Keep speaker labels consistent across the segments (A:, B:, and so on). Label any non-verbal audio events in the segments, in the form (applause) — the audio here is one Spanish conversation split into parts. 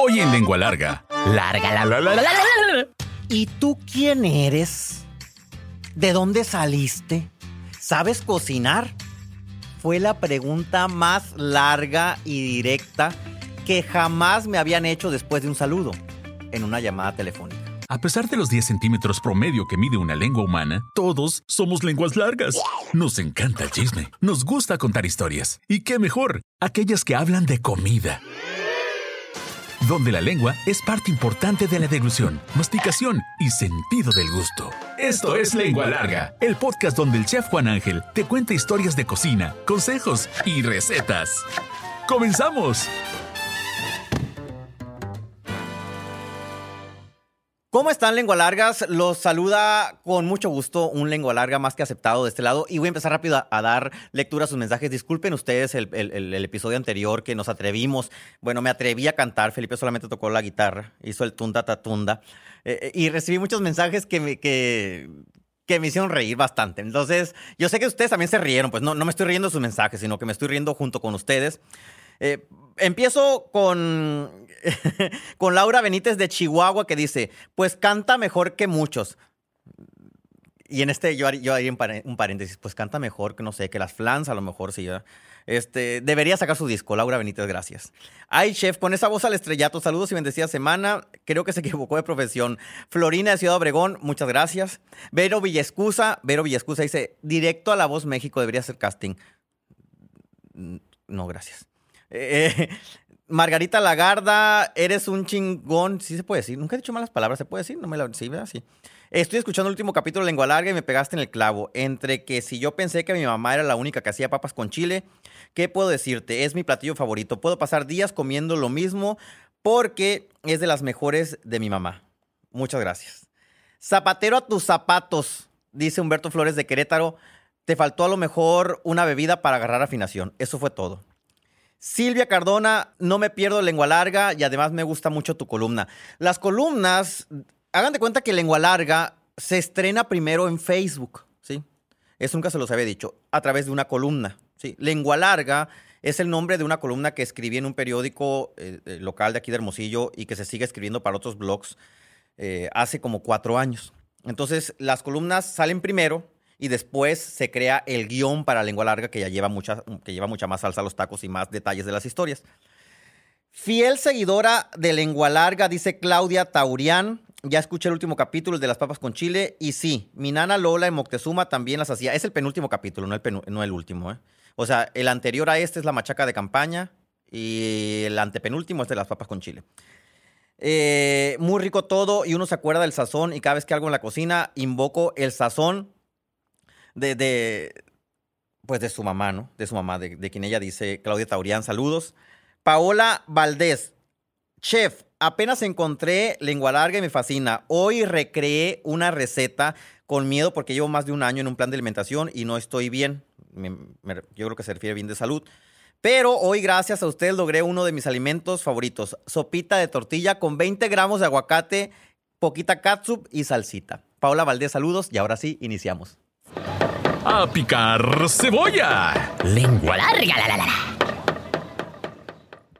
A: Hoy en Lengua Larga.
B: Larga, la, la, la, la, la, la.
C: ¿Y tú quién eres? ¿De dónde saliste? ¿Sabes cocinar? Fue la pregunta más larga y directa que jamás me habían hecho después de un saludo en una llamada telefónica.
A: A pesar de los 10 centímetros promedio que mide una lengua humana, todos somos lenguas largas. Nos encanta el chisme, nos gusta contar historias. ¿Y qué mejor? Aquellas que hablan de comida. Donde la lengua es parte importante de la deglución, masticación y sentido del gusto. Esto es Lengua Larga, el podcast donde el chef Juan Ángel te cuenta historias de cocina, consejos y recetas. ¡Comenzamos!
C: ¿Cómo están, lengua largas? Los saluda con mucho gusto un lengua larga más que aceptado de este lado. Y voy a empezar rápido a, dar lectura a sus mensajes. Disculpen ustedes el episodio anterior que nos atrevimos. Bueno, me atreví a cantar. Felipe solamente tocó la guitarra, hizo el tunda tatunda. Eh, eh, y recibí muchos mensajes que me, que, que me hicieron reír bastante. Entonces, yo sé que ustedes también se rieron. Pues no, no me estoy riendo de sus mensajes, sino que me estoy riendo junto con ustedes. Eh, empiezo (laughs) con, Laura Benítez de Chihuahua que dice, pues canta mejor que muchos. Y en este yo haría, yo haría un, paréntesis, pues canta mejor que no sé, que las flans a lo mejor sí. Este, debería sacar su disco, Laura Benítez, gracias. Ay, chef, con esa voz al estrellato, saludos y bendecida semana. Creo que se (laughs) equivocó de profesión. Florina de Ciudad Obregón, muchas gracias. Vero Villescusa, Vero Villescusa dice, directo a La Voz México, debería ser casting. Mm, No, gracias. Eh, (laughs) Margarita Lagarda, eres un chingón. Sí se puede decir. Nunca he dicho malas palabras. ¿Se puede decir? No me la... Sí, ¿verdad? Sí. Estoy escuchando el último capítulo de Lengua Larga y me pegaste en el clavo. Entre que si yo pensé que mi mamá era la única que hacía papas con chile, ¿qué puedo decirte? Es mi platillo favorito. Puedo pasar días comiendo lo mismo porque es de las mejores de mi mamá. Muchas gracias. Zapatero a tus zapatos, dice Humberto Flores de Querétaro. Te faltó a lo mejor una bebida para agarrar afinación. Eso fue todo. Silvia Cardona, no me pierdo lengua larga y además me gusta mucho tu columna. Las columnas, hagan de cuenta que lengua larga se estrena primero en Facebook, ¿sí? Eso nunca se los había dicho, a través de una columna, ¿sí? Lengua larga es el nombre de una columna que escribí en un periódico eh, eh, local de aquí de Hermosillo y que se sigue escribiendo para otros blogs eh, hace como cuatro años. Entonces, las columnas salen primero y después se crea el guion para lengua larga que ya lleva mucha, que lleva mucha más salsa a los tacos y más detalles de las historias. Fiel seguidora de lengua larga, dice Claudia Taurián. Ya escuché el último capítulo, de las papas con chile. Y sí, mi nana Lola en Moctezuma también las hacía. Es el penúltimo capítulo, no el, penu- no el último. ¿eh? O sea, el anterior a este es la machaca de campaña y el antepenúltimo es de las papas con chile. Eh, muy rico todo y uno se acuerda del sazón y cada vez que algo en la cocina invoco el sazón de, de, pues de su mamá, ¿no? De su mamá, de, de quien ella dice, Claudia Taurián, saludos. Paola Valdés, chef, apenas encontré lengua larga y me fascina. Hoy recreé una receta con miedo porque llevo más de un año en un plan de alimentación y no estoy bien. Yo creo que se refiere bien de salud. Pero hoy, gracias a ustedes, logré uno de mis alimentos favoritos. Sopita de tortilla con 20 gramos de aguacate, poquita catsup y salsita. Paola Valdés, saludos y ahora sí, iniciamos.
A: ¡A picar cebolla!
B: Lengua larga, la, la, la.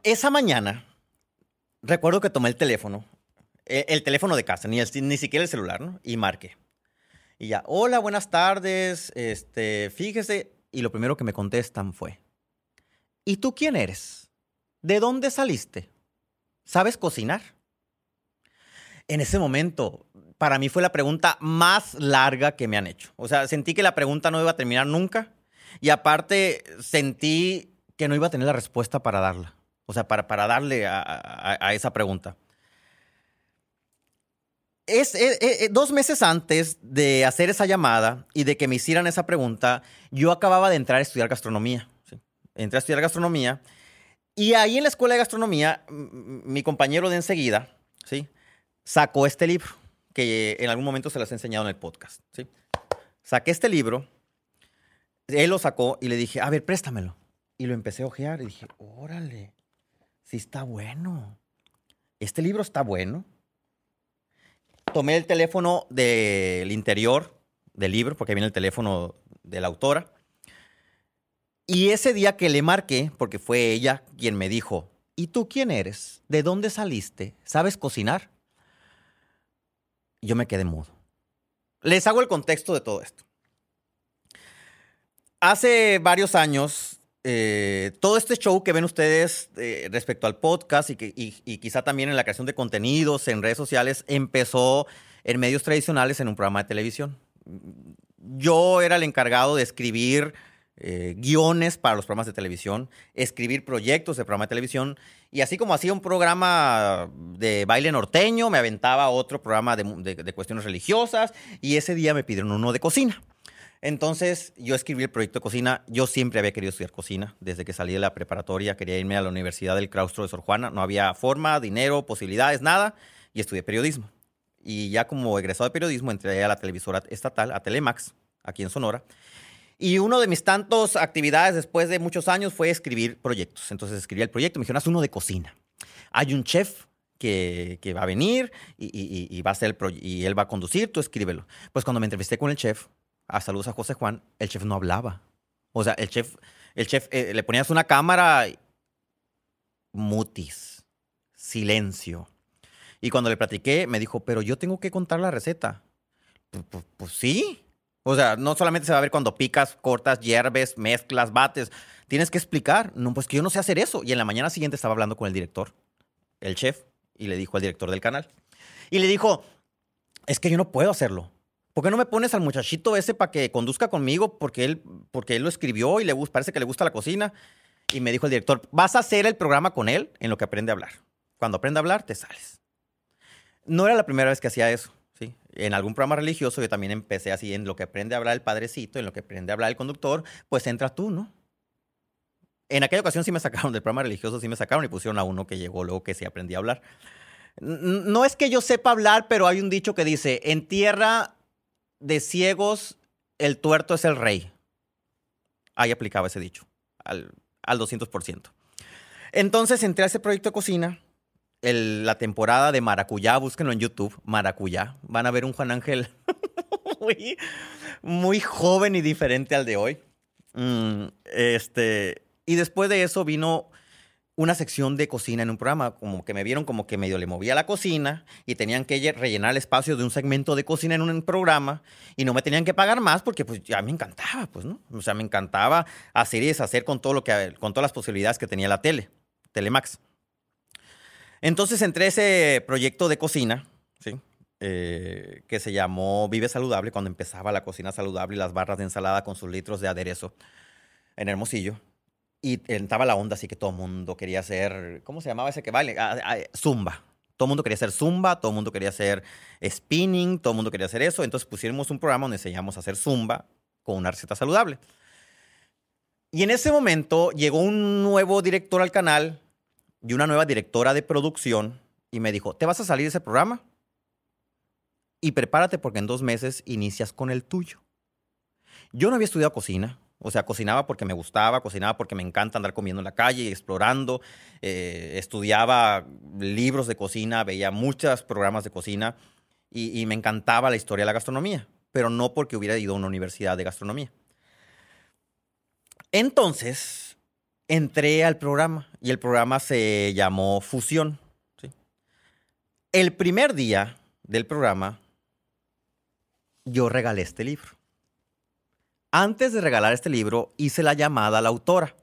C: Esa mañana, recuerdo que tomé el teléfono, eh, el teléfono de casa, ni, el- ni siquiera el celular, ¿no? Y marqué. Y ya, hola, buenas tardes, este, fíjese, y lo primero que me contestan fue, ¿y tú quién eres? ¿De dónde saliste? ¿Sabes cocinar? En ese momento, para mí fue la pregunta más larga que me han hecho. O sea, sentí que la pregunta no iba a terminar nunca y aparte sentí que no iba a tener la respuesta para darla. O sea, para, para darle a, a- esa pregunta. Es, eh, eh, dos meses antes de hacer esa llamada y de que me hicieran esa pregunta, yo acababa de entrar a estudiar gastronomía. Entré a estudiar gastronomía y ahí en la escuela de gastronomía, mi compañero de enseguida, ¿sí? Sacó este libro que en algún momento se las he enseñado en el podcast. Saqué este libro, él lo sacó y le dije, a ver, préstamelo. Y lo empecé a ojear y dije, órale, sí está bueno. Este libro está bueno. Tomé el teléfono del interior del libro, porque viene el teléfono de la autora. Y ese día que le marqué, porque fue ella quien me dijo, ¿y tú quién eres? ¿De dónde saliste? ¿Sabes cocinar? Yo me quedé mudo. Les hago el contexto de todo esto. Hace varios años, eh, todo este show que ven ustedes eh, respecto al podcast y, que, quizá también en la creación de contenidos en redes sociales empezó en medios tradicionales en un programa de televisión. Yo era el encargado de escribir eh, guiones para los programas de televisión, escribir proyectos de programa de televisión. Y así como hacía un programa de baile norteño, me aventaba otro programa de, cuestiones religiosas y ese día me pidieron uno de cocina. Entonces yo escribí el proyecto de cocina. Yo siempre había querido estudiar cocina. Desde que salí de la preparatoria quería irme a la Universidad del Claustro de Sor Juana. No había forma, dinero, posibilidades, nada. Y estudié periodismo. Y ya como egresado de periodismo entré a la televisora estatal, a Telemax, aquí en Sonora. Y uno de mis tantos actividades después de muchos años fue escribir proyectos. Entonces escribí el proyecto, me dijeron, haz uno de cocina. Hay un chef que, va a venir y, va a ser y él va a conducir, tú escríbelo. Pues cuando me entrevisté con el chef, a saludos a José Juan, el chef no hablaba. O sea, el chef, el chef eh, le ponías una cámara, mutis, silencio. Y cuando le platiqué, me dijo, pero yo tengo que contar la receta. pues, pues, pues sí, o sea, no solamente se va a ver cuando picas, cortas, hierves, mezclas, bates. Tienes que explicar. No, pues que yo no sé hacer eso. Y en la mañana siguiente estaba hablando con el director, el chef, y le dijo al director del canal. Y le dijo, es que yo no puedo hacerlo. ¿Por qué no me pones al muchachito ese para que conduzca conmigo? Porque él, porque él lo escribió y le parece que le gusta la cocina. Y me dijo el director, vas a hacer el programa con él en lo que aprende a hablar. Cuando aprende a hablar, te sales. No era la primera vez que hacía eso en algún programa religioso yo también empecé así, en lo que aprende a hablar el padrecito, en lo que aprende a hablar el conductor, pues entra tú, ¿no? En aquella ocasión sí me sacaron del programa religioso, sí me sacaron y pusieron a uno que llegó luego que sí aprendí a hablar. No es que yo sepa hablar, pero hay un dicho que dice, en tierra de ciegos, el tuerto es el rey. Ahí aplicaba ese dicho, al, al 200%. Entonces entré a ese proyecto de cocina la temporada de Maracuyá, búsquenlo en YouTube, Maracuyá. Van a ver un Juan Ángel (laughs) muy, joven y diferente al de hoy. Mm, este, y después de eso vino una sección de cocina en un programa, como que me vieron como que medio le movía la cocina y tenían que rellenar el espacio de un segmento de cocina en un programa y no me tenían que pagar más porque pues ya me encantaba, pues, ¿no? O sea, me encantaba hacer y deshacer con todo lo que, con todas las posibilidades que tenía la tele, Telemax. Entonces entré ese proyecto de cocina, ¿sí? Eh, que se llamó Vive Saludable, cuando empezaba la cocina saludable y las barras de ensalada con sus litros de aderezo en Hermosillo. Y entraba la onda, así que todo el mundo quería hacer, ¿cómo se llamaba ese que baile? Ah, ah, zumba. Todo el mundo quería hacer zumba, todo el mundo quería hacer spinning, todo el mundo quería hacer eso. Entonces pusimos un programa donde enseñamos a hacer zumba con una receta saludable. Y en ese momento llegó un nuevo director al canal y una nueva directora de producción y me dijo, ¿te vas a salir de ese programa? Y prepárate porque en dos meses inicias con el tuyo. Yo no había estudiado cocina, o sea, cocinaba porque me gustaba, cocinaba porque me encanta andar comiendo en la calle y explorando. Eh, estudiaba libros de cocina, veía muchos programas de cocina y, y, me encantaba la historia de la gastronomía, pero no porque hubiera ido a una universidad de gastronomía. Entonces, entré al programa y el programa se llamó Fusión. El primer día del programa, yo regalé este libro. Antes de regalar este libro, hice la llamada a la autora.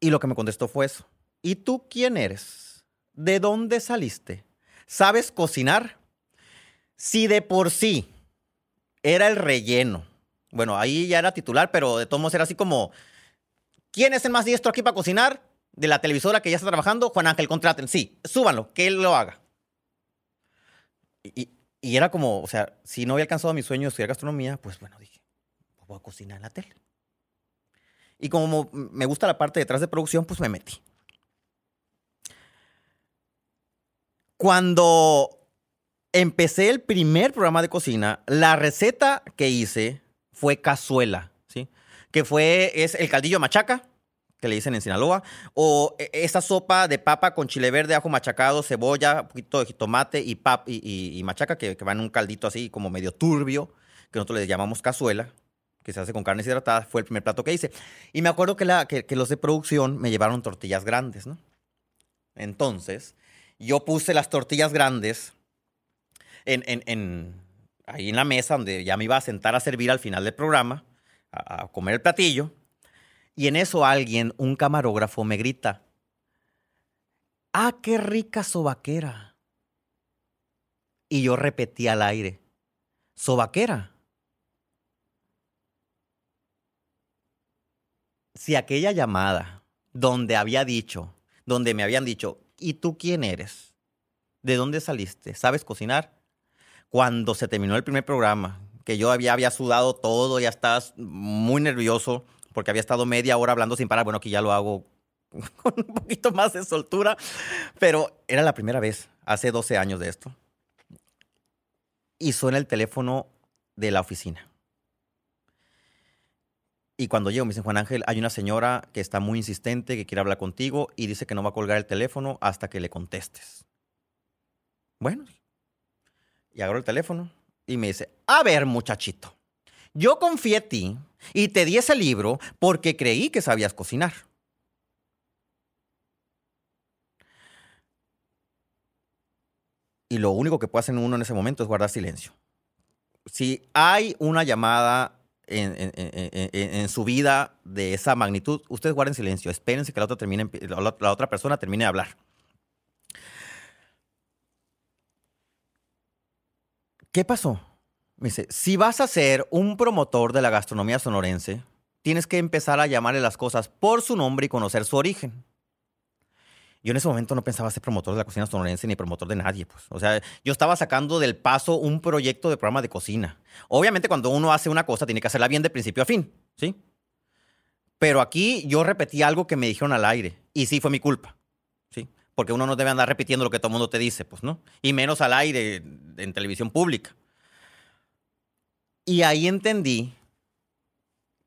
C: Y lo que me contestó fue eso. ¿Y tú quién eres? ¿De dónde saliste? ¿Sabes cocinar? Si de por sí era el relleno bueno, ahí ya era titular, pero de todos modos era así como, ¿quién es el más diestro aquí para cocinar? De la televisora que ya está trabajando, Juan Ángel, contraten. Sí, súbanlo, que él lo haga. Y, era como, o sea, si no había alcanzado mi sueño de estudiar gastronomía, pues bueno, dije, pues voy a cocinar en la tele. Y como me gusta la parte detrás de producción, pues me metí. Cuando empecé el primer programa de cocina, la receta que hice fue cazuela, ¿sí? Que fue, es el caldillo machaca, que le dicen en Sinaloa, o e, esa sopa de papa con chile verde, ajo machacado, cebolla, poquito de tomate y, y, machaca, que, que, va en un caldito así como medio turbio, que nosotros le llamamos cazuela, que se hace con carne deshidratada, fue el primer plato que hice. Y me acuerdo que los de producción me llevaron tortillas grandes, ¿no? Entonces, yo puse las tortillas grandes en, en, en, ahí en la mesa donde ya me iba a sentar a servir al final del programa, a, comer el platillo. Y en eso alguien, un camarógrafo, me grita, ¡Ah, qué rica sobaquera! Y yo repetí al aire, ¿sobaquera? Si aquella llamada donde había dicho, donde me habían dicho, ¿y tú quién eres? ¿De dónde saliste? ¿Sabes cocinar? Cuando se terminó el primer programa, que yo había, había sudado todo, ya estabas muy nervioso, porque había estado media hora hablando sin parar. Bueno, aquí ya lo hago (laughs) con un poquito más de soltura, pero era la primera vez, hace 12 años de esto. Y suena el teléfono de la oficina. Y cuando llego me dicen, Juan Ángel, hay una señora que está muy insistente, que quiere hablar contigo y dice que no va a colgar el teléfono hasta que le contestes. Bueno, y agarro el teléfono y me dice, a ver muchachito, yo confié en ti y te di ese libro porque creí que sabías cocinar. Y lo único que puede hacer uno en ese momento es guardar silencio. Si hay una llamada en, en, en, en, su vida de esa magnitud, ustedes guarden silencio, espérense que la otra, termine, la, la otra persona termine de hablar. ¿Qué pasó? Me dice, si vas a ser un promotor de la gastronomía sonorense, tienes que empezar a llamarle las cosas por su nombre y conocer su origen. Yo en ese momento no pensaba ser promotor de la cocina sonorense ni promotor de nadie, pues. O sea, yo estaba sacando del paso un proyecto de programa de cocina. Obviamente cuando uno hace una cosa tiene que hacerla bien de principio a fin, ¿sí? Pero aquí yo repetí algo que me dijeron al aire y sí fue mi culpa. Porque uno no debe andar repitiendo lo que todo el mundo te dice, pues, ¿no? Y menos al aire en televisión pública. Y ahí entendí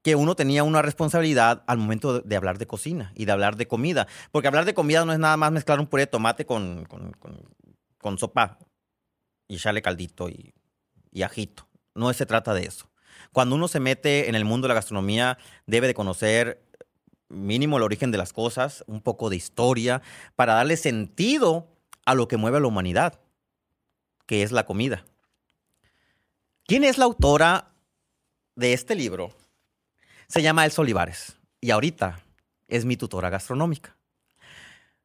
C: que uno tenía una responsabilidad al momento de hablar de cocina y de hablar de comida. Porque hablar de comida no es nada más mezclar un puré de tomate con, con, sopa y echarle caldito y, y, ajito. No se trata de eso. Cuando uno se mete en el mundo de la gastronomía, debe de conocer mínimo el origen de las cosas, un poco de historia, para darle sentido a lo que mueve a la humanidad, que es la comida. ¿Quién es la autora de este libro? Se llama Elsa Olivares y ahorita es mi tutora gastronómica.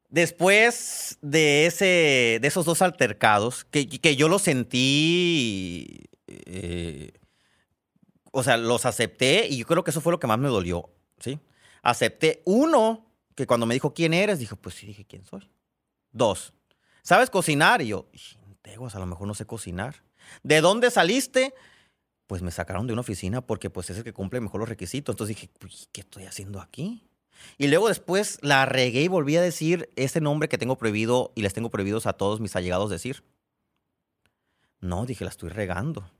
C: Después de, ese, de esos dos altercados, que, que yo los sentí, eh, o sea, los acepté y yo creo que eso fue lo que más me dolió, ¿sí? Acepté, uno, que cuando me dijo quién eres, dije, pues sí, dije, ¿quién soy? Dos, ¿sabes cocinar? Y yo, teguas, a lo mejor no sé cocinar. ¿De dónde saliste? Pues me sacaron de una oficina porque pues es el que cumple mejor los requisitos. Entonces dije, ¿qué estoy haciendo aquí? Y luego después la regué y volví a decir ese nombre que tengo prohibido y les tengo prohibidos a todos mis allegados decir. No, dije, la estoy regando.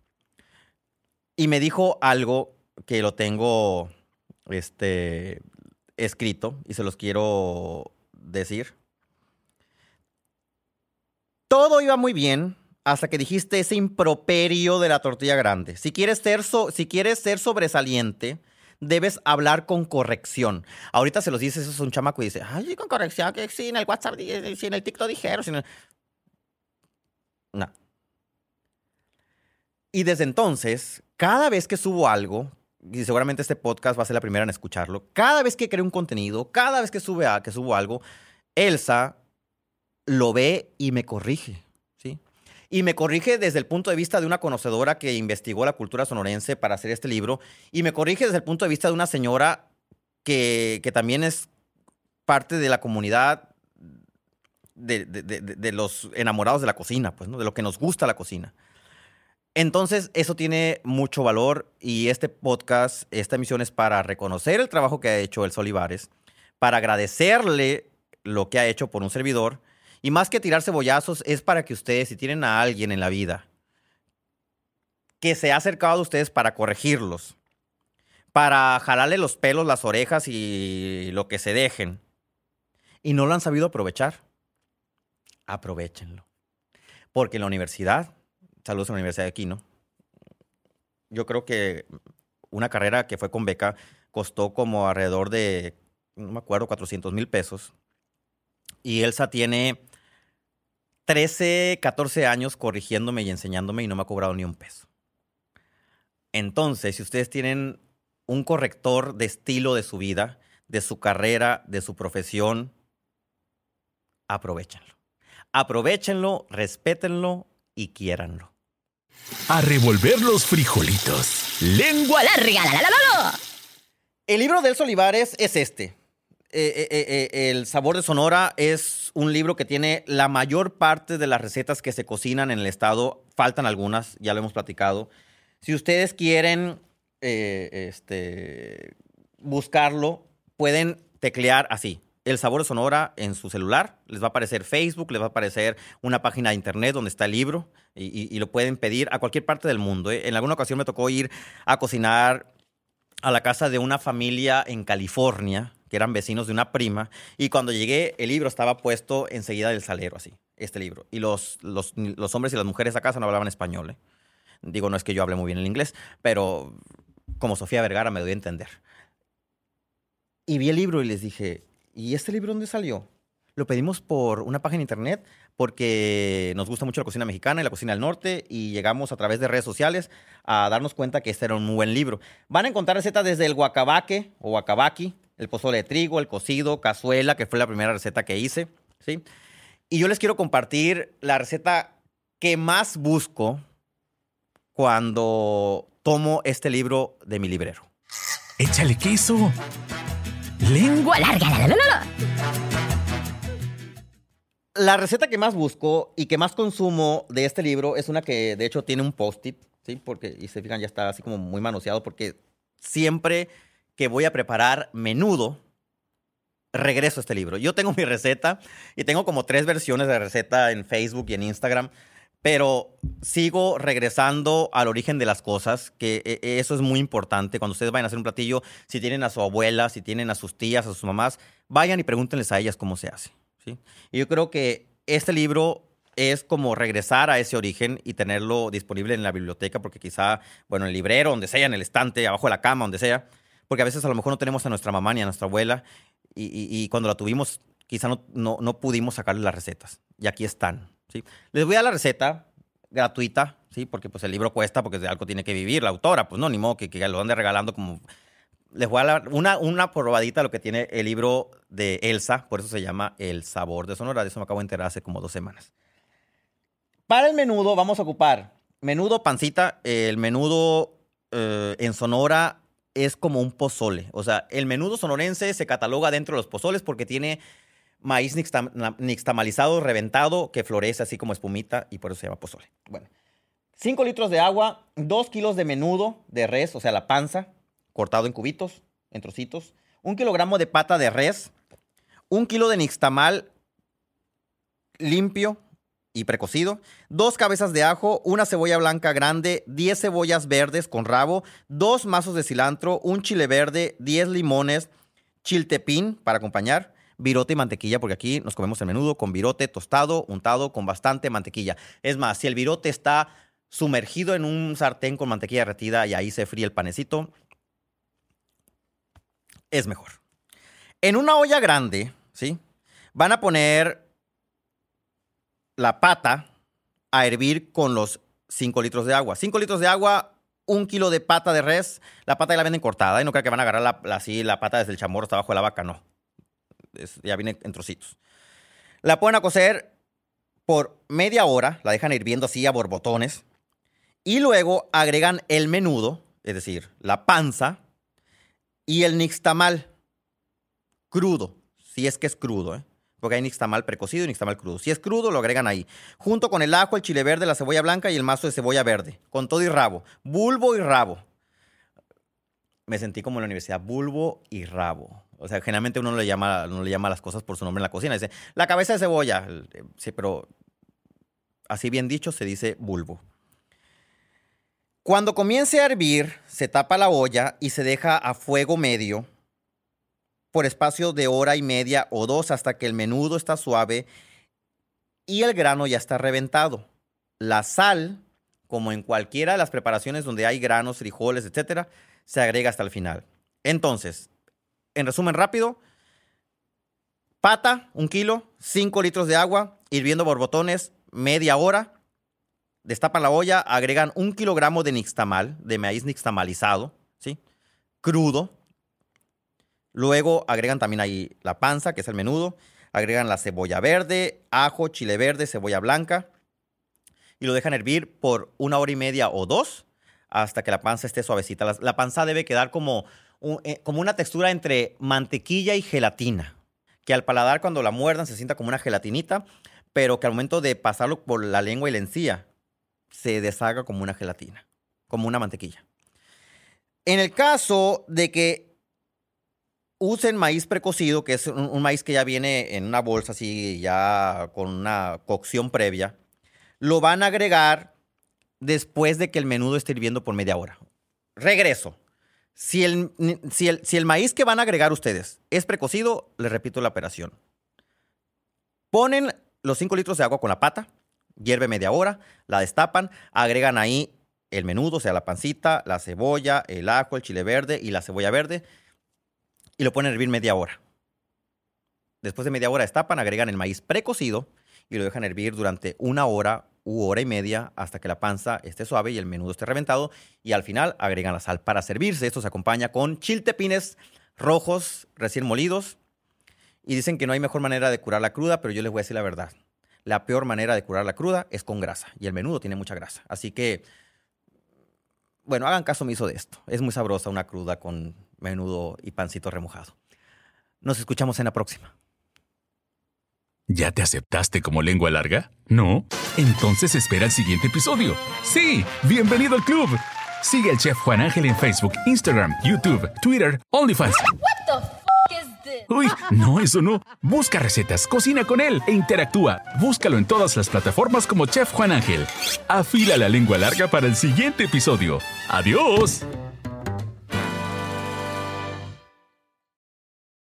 C: Y me dijo algo que lo tengo este, escrito y se los quiero decir. Todo iba muy bien hasta que dijiste ese improperio de la tortilla grande. Si quieres ser, si quieres ser sobresaliente, debes hablar con corrección. Ahorita se los dices, eso es un chamaco y dice, ay, con corrección, que sí, en el WhatsApp, si en el TikTok dijeron. Si el... No. Y desde entonces, cada vez que subo algo, y seguramente este podcast va a ser la primera en escucharlo, cada vez que creo un contenido, cada vez que, sube a, que subo algo, Elsa lo ve y me corrige. Y me corrige desde el punto de vista de una conocedora que investigó la cultura sonorense para hacer este libro. Y me corrige desde el punto de vista de una señora que, que también es parte de la comunidad de, de, de, de, los enamorados de la cocina, pues, ¿no? de lo que nos gusta la cocina. Entonces, eso tiene mucho valor y este podcast, esta emisión es para reconocer el trabajo que ha hecho el Solivares, para agradecerle lo que ha hecho por un servidor y más que tirar cebollazos, es para que ustedes, si tienen a alguien en la vida que se ha acercado a ustedes para corregirlos, para jalarle los pelos, las orejas y lo que se dejen, y no lo han sabido aprovechar, aprovechenlo. Porque en la universidad, saludos a la Universidad de Quino, yo creo que una carrera que fue con beca, costó como alrededor de, no me acuerdo, 400 mil pesos. Y Elsa tiene 13, 14 años corrigiéndome y enseñándome y no me ha cobrado ni un peso. Entonces, si ustedes tienen un corrector de estilo de su vida, de su carrera, de su profesión, aprovechenlo. Aprovechenlo, respétenlo y quiéranlo.
A: A revolver los frijolitos.
B: Lengua larga, la, la, la, la, la.
C: El libro de Elsa Olivares es este. Eh, eh, eh, el sabor de Sonora es un libro que tiene la mayor parte de las recetas que se cocinan en el estado. Faltan algunas, ya lo hemos platicado. Si ustedes quieren eh, este, buscarlo, pueden teclear así. El sabor de Sonora en su celular. Les va a aparecer Facebook, les va a aparecer una página de internet donde está el libro y, lo pueden pedir a cualquier parte del mundo. ¿eh? En alguna ocasión me tocó ir a cocinar a la casa de una familia en California, que eran vecinos de una prima, y cuando llegué el libro estaba puesto enseguida del salero, así, este libro. Y los, los, los hombres y las mujeres a casa no hablaban español. ¿eh? Digo, no es que yo hable muy bien el inglés, pero como Sofía Vergara me doy a entender. Y vi el libro y les dije, ¿y este libro dónde salió? Lo pedimos por una página internet porque nos gusta mucho la cocina mexicana y la cocina del norte y llegamos a través de redes sociales a darnos cuenta que este era un muy buen libro. Van a encontrar recetas desde el guacabaque o guacabaqui, el pozole de trigo, el cocido, cazuela, que fue la primera receta que hice, ¿sí? Y yo les quiero compartir la receta que más busco cuando tomo este libro de mi librero.
A: Échale queso. Lengua.
B: Larga, la, la, la, la, la.
C: La receta que más busco y que más consumo de este libro es una que de hecho tiene un post-it, ¿sí? Porque, y se fijan, ya está así como muy manoseado porque siempre que voy a preparar menudo, regreso a este libro. Yo tengo mi receta y tengo como tres versiones de receta en Facebook y en Instagram, pero sigo regresando al origen de las cosas, que eh, eso es muy importante. Cuando ustedes vayan a hacer un platillo, si tienen a su abuela, si tienen a sus tías, a sus mamás, vayan y pregúntenles a ellas cómo se hace. Y yo creo que este libro es como regresar a ese origen y tenerlo disponible en la biblioteca, porque quizá, bueno, en el librero, donde sea, en el estante, abajo de la cama, donde sea, porque a veces a lo mejor no tenemos a nuestra mamá ni a nuestra abuela, y, y- y cuando la tuvimos, quizá no, no, no pudimos sacarle las recetas. Y aquí están. Les voy a la receta gratuita, ¿sí? porque pues el libro cuesta, porque de algo tiene que vivir la autora, pues no, ni modo que, lo ande regalando como les voy a dar una, una probadita de lo que tiene el libro de Elsa, por eso se llama El sabor de Sonora. De eso me acabo de enterar hace como dos semanas. Para el menudo vamos a ocupar menudo pancita. El menudo eh, en Sonora es como un pozole. O sea, el menudo sonorense se cataloga dentro de los pozoles porque tiene maíz nixtamalizado, reventado, que florece así como espumita y por eso se llama pozole. Bueno, 5 litros de agua, 2 kilos de menudo de res, o sea, la panza, cortado en cubitos, en trocitos, un kilogramo de pata de res, un kilo de nixtamal limpio y precocido, dos cabezas de ajo, una cebolla blanca grande, 10 cebollas verdes con rabo, dos mazos de cilantro, un chile verde, 10 limones, chiltepín para acompañar, virote y mantequilla, porque aquí nos comemos el menudo con virote tostado, untado con bastante mantequilla. Es más, si el virote está sumergido en un sartén con mantequilla derretida y ahí se fríe el panecito, es mejor. En una olla grande, ¿sí? Van a poner la pata a hervir con los 5 litros de agua. 5 litros de agua, un kilo de pata de res. La pata ya la venden cortada y no creo que van a agarrar la, la- así la pata desde el chamorro hasta abajo de la vaca, no. Ya viene en trocitos. La ponen a cocer por media hora, la dejan hirviendo así a borbotones. Y luego agregan el menudo, es decir, la panza y el nixtamal crudo, si es que es crudo, ¿eh? porque hay nixtamal precocido y nixtamal crudo. Si es crudo, lo agregan ahí. Junto con el ajo, el chile verde, la cebolla blanca y el mazo de cebolla verde. Con todo y rabo. Bulbo y rabo. Me sentí como en la universidad. Bulbo y rabo. O sea, generalmente uno no le llama, no le llama las cosas por su nombre en la cocina. Dice, la cabeza de cebolla. Sí, pero así bien dicho, se dice bulbo. Cuando comience a hervir, se tapa la olla y se deja a fuego medio por espacio de hora y media o dos hasta que el menudo está suave y el grano ya está reventado. La sal, como en cualquiera de las preparaciones donde hay granos, frijoles, etcétera, se agrega hasta el final. Entonces, en resumen rápido, pata, un kilo, 5 litros de agua, hirviendo borbotones, media hora. Destapan la olla, agregan un kilogramo de nixtamal, de maíz nixtamalizado, ¿sí? Crudo. Luego agregan también ahí la panza, que es el menudo. Agregan la cebolla verde, ajo, chile verde, cebolla blanca. Y lo dejan hervir por una hora y media o dos hasta que la panza esté suavecita. La, la panza debe quedar como, eh, como una textura entre mantequilla y gelatina. Que al paladar, cuando la muerdan, se sienta como una gelatinita, pero que al momento de pasarlo por la lengua y la encía, se deshaga como una gelatina, como una mantequilla. En el caso de que usen maíz precocido, que es un, un maíz que ya viene en una bolsa así, ya con una cocción previa, lo van a agregar después de que el menudo esté hirviendo por media hora. Regreso. Si el, si el, si el maíz que van a agregar ustedes es precocido, les repito la operación. Ponen los 5 litros de agua con la pata, hierve media hora, la destapan, agregan ahí el menudo, o sea, la pancita, la cebolla, el ajo, el chile verde y la cebolla verde, y lo ponen a hervir media hora. Después de media hora destapan, agregan el maíz precocido y lo dejan hervir durante una hora u hora y media hasta que la panza esté suave y el menudo esté reventado. Y al final agregan la sal para servirse. Esto se acompaña con chiltepines rojos recién molidos. Y dicen que no hay mejor manera de curar la cruda, pero yo les voy a decir la verdad. La peor manera de curar la cruda es con grasa. Y el menudo tiene mucha grasa. Así que, bueno, hagan caso omiso de esto. Es muy sabrosa una cruda con menudo y pancito remojado. Nos escuchamos en la próxima.
A: ¿Ya te aceptaste como lengua larga? ¿No? Entonces espera el siguiente episodio. Sí, bienvenido al club. Sigue al chef Juan Ángel en Facebook, Instagram, YouTube, Twitter, OnlyFans. Uy, no, eso no. Busca recetas, cocina con él e interactúa. Búscalo en todas las plataformas como Chef Juan Ángel. Afila la lengua larga para el siguiente episodio. ¡Adiós!